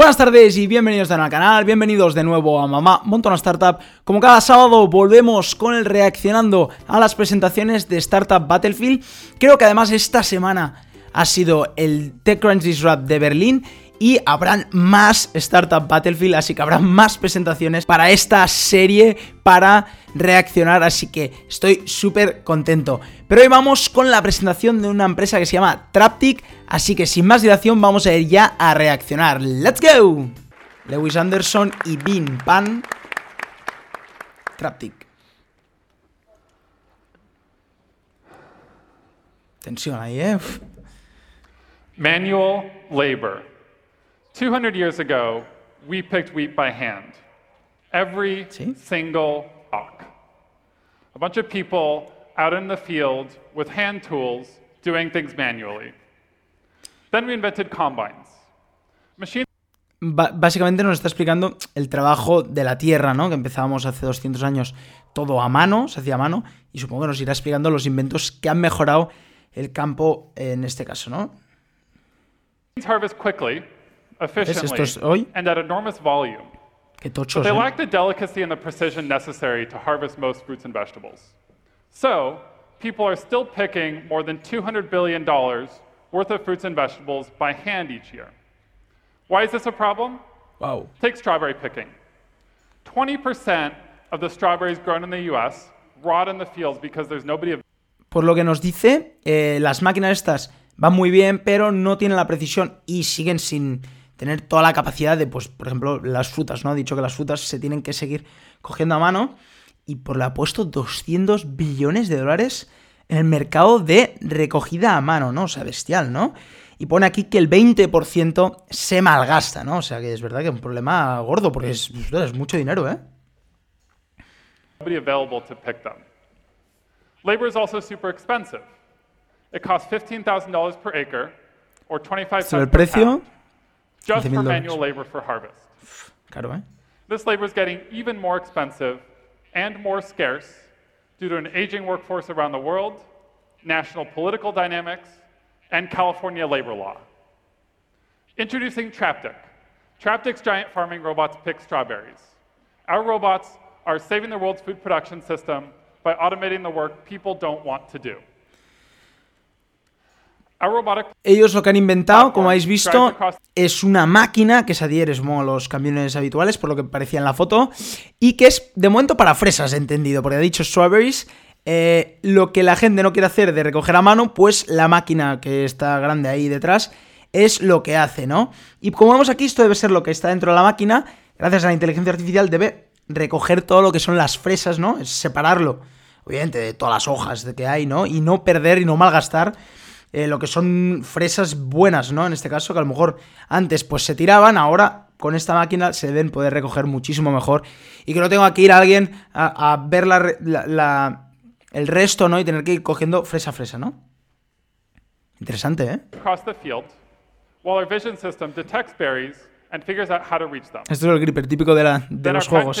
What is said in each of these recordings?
Buenas tardes y bienvenidos de nuevo al canal, bienvenidos de nuevo a Mamá Montona Startup. Como cada sábado volvemos con el reaccionando a las presentaciones de Startup Battlefield. Creo que además esta semana ha sido el TechCrunch Disrupt de Berlín y habrán más Startup Battlefield, así que habrá más presentaciones para esta serie para reaccionar, así que estoy súper contento. Pero hoy vamos con la presentación de una empresa que se llama Traptic, así que sin más dilación vamos a ir ya a reaccionar. ¡Let's go! Lewis Anderson y Bean Pan. Traptic. Tensión ahí, ¿eh? Manual labor. 200 years ago, we picked wheat by hand. Every Sí. single block. A bunch of people out in the field with hand tools doing things manually. Then we invented combines. Machines Ba- básicamente nos está explicando el trabajo de la tierra, ¿no? Que empezábamos hace 200 años todo a mano, se hacía a mano, y supongo que nos irá explicando los inventos que han mejorado el campo en este caso, ¿no? harvest quickly, efficiently, hoy? and at enormous volume. But they ¿eh? lack the delicacy and the precision necessary to harvest most fruits and vegetables. So, people are still picking more than $200 billion worth of fruits and vegetables by hand each year. Why is this a problem? Wow. Take strawberry picking. 20% of the strawberries grown in the US rot in the fields because there's nobody. Por lo que nos dice, eh, las máquinas estas van muy bien, pero no tienen la precisión y siguen sin tener toda la capacidad de, pues, por ejemplo, las frutas, ¿no? Ha dicho que las frutas se tienen que seguir cogiendo a mano y por lo ha puesto 200 billones de dólares en el mercado de recogida a mano, ¿no? O sea, bestial, ¿no? Y pone aquí que el 20% se malgasta, ¿no? O sea, que es verdad que es un problema gordo porque es, es mucho dinero, ¿eh? nobody available to pick them. Labor is also super expensive. It costs $15,000 per acre or 25 Este es el cents per precio. pound just for manual labor for harvest. This labor is getting even more expensive and more scarce due to an aging workforce around the world, national political dynamics, and California labor law. Introducing Traptic. Traptic's giant farming robots pick strawberries. Our robots are saving the world's food production system by automating the work people don't want to do. Ellos lo que han inventado, como habéis visto, es una máquina que se adhiere a los camiones habituales, por lo que parecía en la foto, y que es de momento para fresas, entendido, porque ha dicho strawberries. eh, lo que la gente no quiere hacer de recoger a mano, pues la máquina que está grande ahí detrás es lo que hace, ¿no? Y como vemos aquí, esto debe ser lo que está dentro de la máquina, gracias a la inteligencia artificial, debe recoger todo lo que son las fresas, ¿no? Es separarlo, obviamente, de todas las hojas que hay, ¿no? Y no perder y no malgastar eh, lo que son fresas buenas, ¿no? En este caso, que a lo mejor antes pues se tiraban, ahora con esta máquina se deben poder recoger muchísimo mejor. Y que no tenga que ir alguien a, a ver la la- la- el resto, ¿no? Y tener que ir cogiendo fresa a fresa, ¿no? Interesante, ¿eh? Esto es el gripper típico de, la- de los juegos.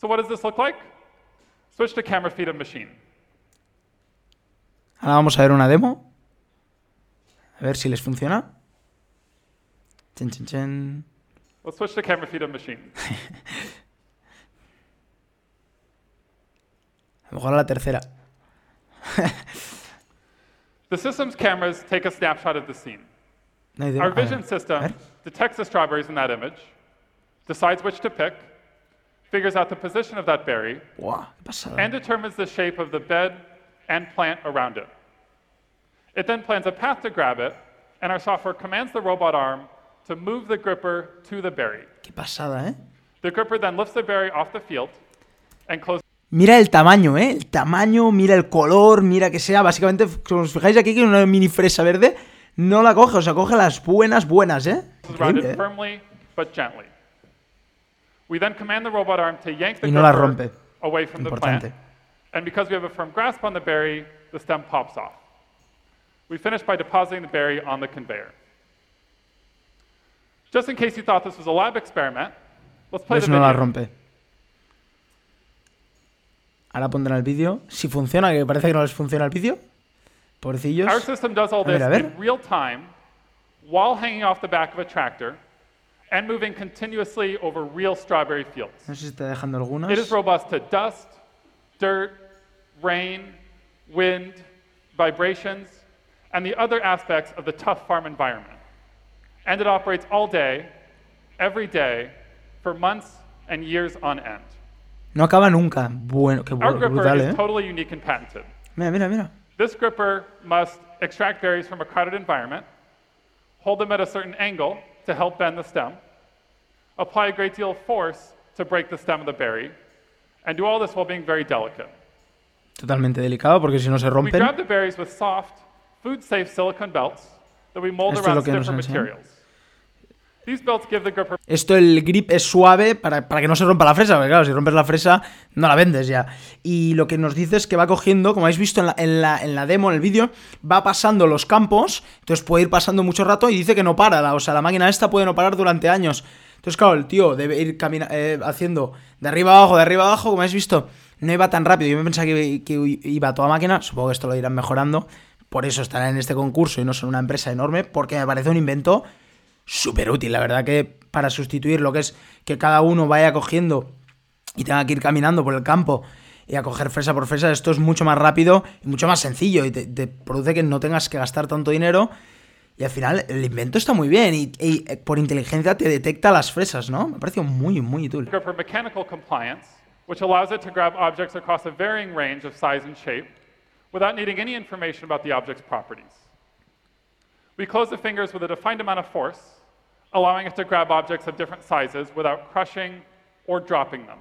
So what does this look like? Switch to camera feed of machine. Ahora vamos a ver una demo. A ver si les funciona. Chen, chen, chen. Let's switch to camera feed of machine. A lo mejor a la tercera. The system's cameras take a snapshot of the scene. No. Our vision system detects the strawberries in that image, decides which to pick, figures out the position of that berry, Buah, and determines the shape of the bed and plant around it. It then plans a path to grab it, and our software commands the robot arm to move the gripper to the berry. Qué pasada, ¿eh? The gripper then lifts the berry off the field and closes Mira el tamaño, ¿eh? El tamaño, mira el color, mira que sea. Básicamente, si os fijáis aquí que una mini fresa verde no la coge, o sea, coge las buenas, buenas, ¿eh? around Increíble, it ¿eh? Firmly but gently. We then command the robot arm to yank the Y no la rompe. away from the plant. And because we have a firm grasp on the berry, the stem pops off. We finish by depositing the berry on the conveyor. Just in case you thought this was a lab experiment, let's play ¿Ves? the No la video. rompe. Ahora pondrán el vídeo. Si funciona, que parece que no les funciona el vídeo. Pobrecillos. Our system does all A ver, this a ver. in real time while hanging off the back of a tractor and moving continuously over real strawberry fields. No sé si algunas. It is robust to dust, dirt, rain, wind, vibrations, and the other aspects of the tough farm environment. And it operates all day, every day, for months and years on end. No acaba nunca. Bueno, qué Our gripper brutal, is ¿eh? totally unique and patented. Mira, mira, mira. This gripper must extract berries from a crowded environment, hold them at a certain angle to help bend the stem, apply a great deal of force to break the stem of the berry, and do all this while being very delicate. Totalmente delicado porque si no se We rompen. grab the berries with soft, food-safe silicone belts that we mold Esto around nos materials. Esto el grip es suave para, para que no se rompa la fresa, porque claro, si rompes la fresa no la vendes ya. Y lo que nos dice es que va cogiendo, como habéis visto en la, en la, en la demo, en el vídeo, va pasando los campos, entonces puede ir pasando mucho rato y dice que no para, o sea, la máquina esta puede no parar durante años. Entonces, claro, el tío debe ir eh, haciendo de arriba abajo, de arriba abajo, como habéis visto, no iba tan rápido. Yo me pensaba que, que iba a toda máquina, supongo que esto lo irán mejorando, por eso estarán en este concurso y no son una empresa enorme, porque me parece un invento súper útil. La verdad que para sustituir lo que es que cada uno vaya cogiendo y tenga que ir caminando por el campo y a coger fresa por fresa, esto es mucho más rápido y mucho más sencillo y te, te produce que no tengas que gastar tanto dinero. Y al final el invento está muy bien y, y, eh, por inteligencia te detecta las fresas, ¿no? Me parece muy, muy útil. gripper mechanical compliance, which allows it to grab objects across a varying range of size and shape without needing any information about the object's properties. We close the fingers with a defined amount of force, allowing it to grab objects of different sizes without crushing or dropping them.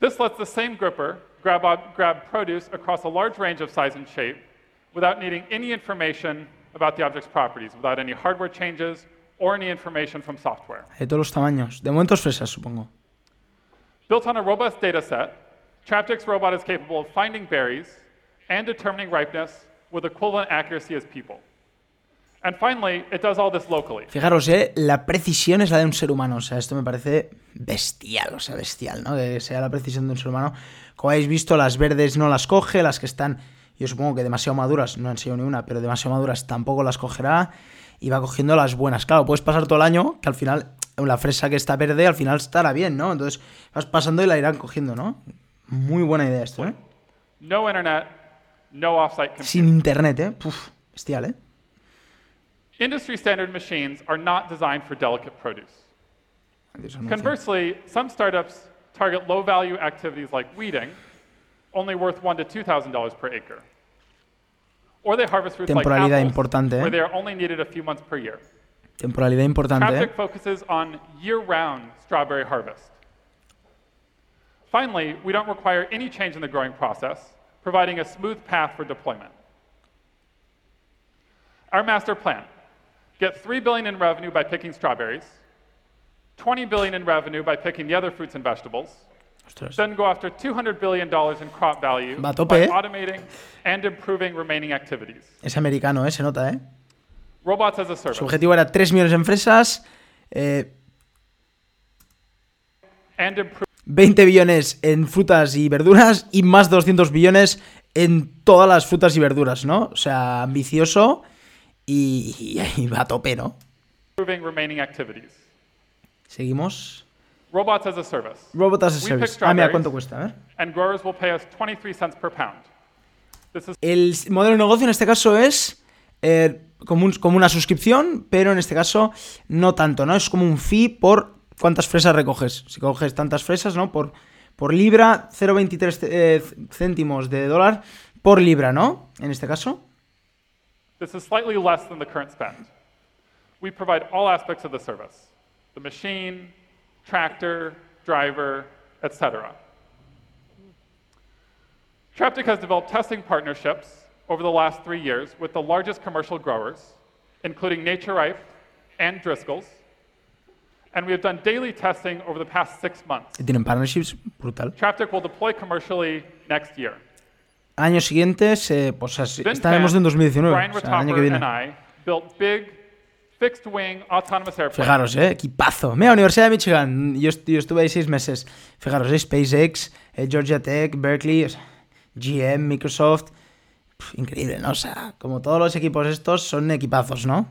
This lets the same gripper grab, ob- grab produce across a large range of size and shape without needing any information about the object's properties, without any hardware changes or any information from software. De todos los tamaños. De momentos fresas, supongo. Built on a robust data set, Traptic's robot is capable of finding berries and determining ripeness with equivalent accuracy as people. Fijaros, ¿eh? La precisión es la de un ser humano. O sea, esto me parece bestial, o sea, bestial, ¿no? Que sea la precisión de un ser humano. Como habéis visto, las verdes no las coge, las que están, yo supongo que demasiado maduras, no han sido ni una, pero demasiado maduras tampoco las cogerá. Y va cogiendo las buenas. Claro, puedes pasar todo el año, que al final, la fresa que está verde, al final estará bien, ¿no? Entonces, vas pasando y la irán cogiendo, ¿no? Muy buena idea esto, ¿eh? No internet, no offsite. Sin internet, ¿eh? Puf, bestial, ¿eh? Industry standard machines are not designed for delicate produce. Conversely, some startups target low value activities like weeding, only worth one to $2,000 per acre. Or they harvest fruits like apples, importante, ¿eh? where they are only needed a few months per year. Temporalidad importante, ¿eh? Focuses on year-round strawberry harvest. Finally, we don't require any change in the growing process, providing a smooth path for deployment. Our master plan, get 3 billion in revenue by picking strawberries, 20 billion in revenue by picking the other fruits and vegetables, Ostras. then go after 200 billion dollars in crop value Va tope, by ¿eh? automating and improving remaining activities. Es americano, ¿eh? Se nota, ¿eh? Robots as a service. Su objetivo era 3 millones en fresas, eh, and improve 20 billones en frutas y verduras y más 200 billones en todas las frutas y verduras, ¿no? O sea, ambicioso y, y va a tope, ¿no? Seguimos. Robots as a service. Robot as a Service. Ah, mira cuánto cuesta, a ver. And growers will pay us 23 cents per pound. This is El modelo de negocio en este caso es eh, como, un- como una suscripción, pero en este caso no tanto, ¿no? Es como un fee por cuántas fresas recoges. Si coges tantas fresas, ¿no? Por, por libra, 0,23 ce- eh, céntimos de dólar por libra, ¿no? En este caso. This is slightly less than the current spend. We provide all aspects of the service: the machine, tractor, driver, etc. Traptic has developed testing partnerships over the last three years with the largest commercial growers, including Nature Ripe and Driscoll's. And we have done daily testing over the past six months. Tienen partnerships brutal. Traptic will deploy commercially next year. Años siguientes, eh, pues así- estaremos en 2019, Brian o sea, el año que viene. Fijaros, eh, equipazo. Mira, Universidad de Michigan. Yo, yo estuve ahí seis meses. Fijaros, eh, SpaceX, eh, Georgia Tech, Berkeley, o sea, GM, Microsoft. increíble, ¿no? O sea, como todos los equipos estos son equipazos, ¿no?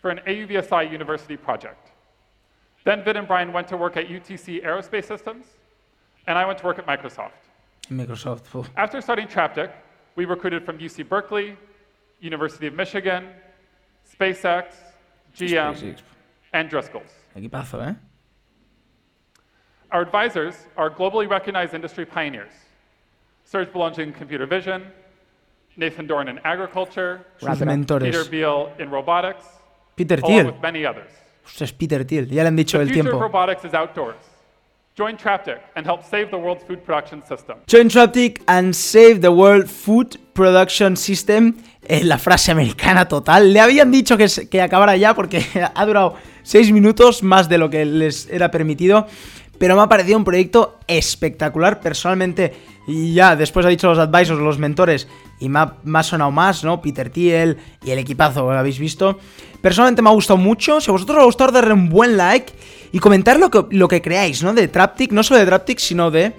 For an AUVSI university project. Then Vid and Brian went to work at UTC Aerospace Systems, and I went to work at Microsoft. Microsoft. After starting Traptic, we recruited from UC Berkeley, University of Michigan, SpaceX, GM, SpaceX. and Driscoll's. Equipazo, ¿eh? Our advisors are globally recognized industry pioneers. Serge Belanger in computer vision, Nathan Dorn in agriculture, Peter. Beal in robotics, Peter Thiel. with many others. Ostras, Peter Thiel. Ya le han dicho The el future of tiempo. robotics is outdoors. Join Traptic and help save the world's food production system. Join Traptic and save the world food production system. Es la frase americana total. Le habían dicho que, que acabara ya porque ha durado 6 minutos más de lo que les era permitido. Pero me ha parecido un proyecto espectacular. Personalmente, ya después ha dicho los advisors, los mentores, y me ha, me ha sonado más, ¿no? Peter Thiel y el equipazo, lo habéis visto. Personalmente me ha gustado mucho. Si a vosotros os ha gustado, darle un buen like y comentar lo que, creáis, ¿no? De Traptic, no solo de Traptic, sino de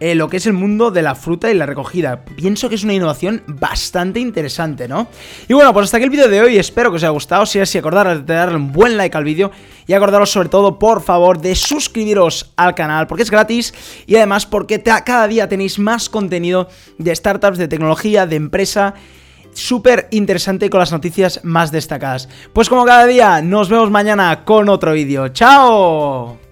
eh, lo que es el mundo de la fruta y la recogida. Pienso que es una innovación bastante interesante, ¿no? Y bueno, pues hasta aquí el vídeo de hoy, espero que os haya gustado, si es así, acordaros de darle un buen like al vídeo y acordaros sobre todo, por favor, de suscribiros al canal, porque es gratis y además porque cada día tenéis más contenido de startups, de tecnología, de empresa súper interesante con las noticias más destacadas. Pues como cada día, nos vemos mañana con otro vídeo. ¡Chao!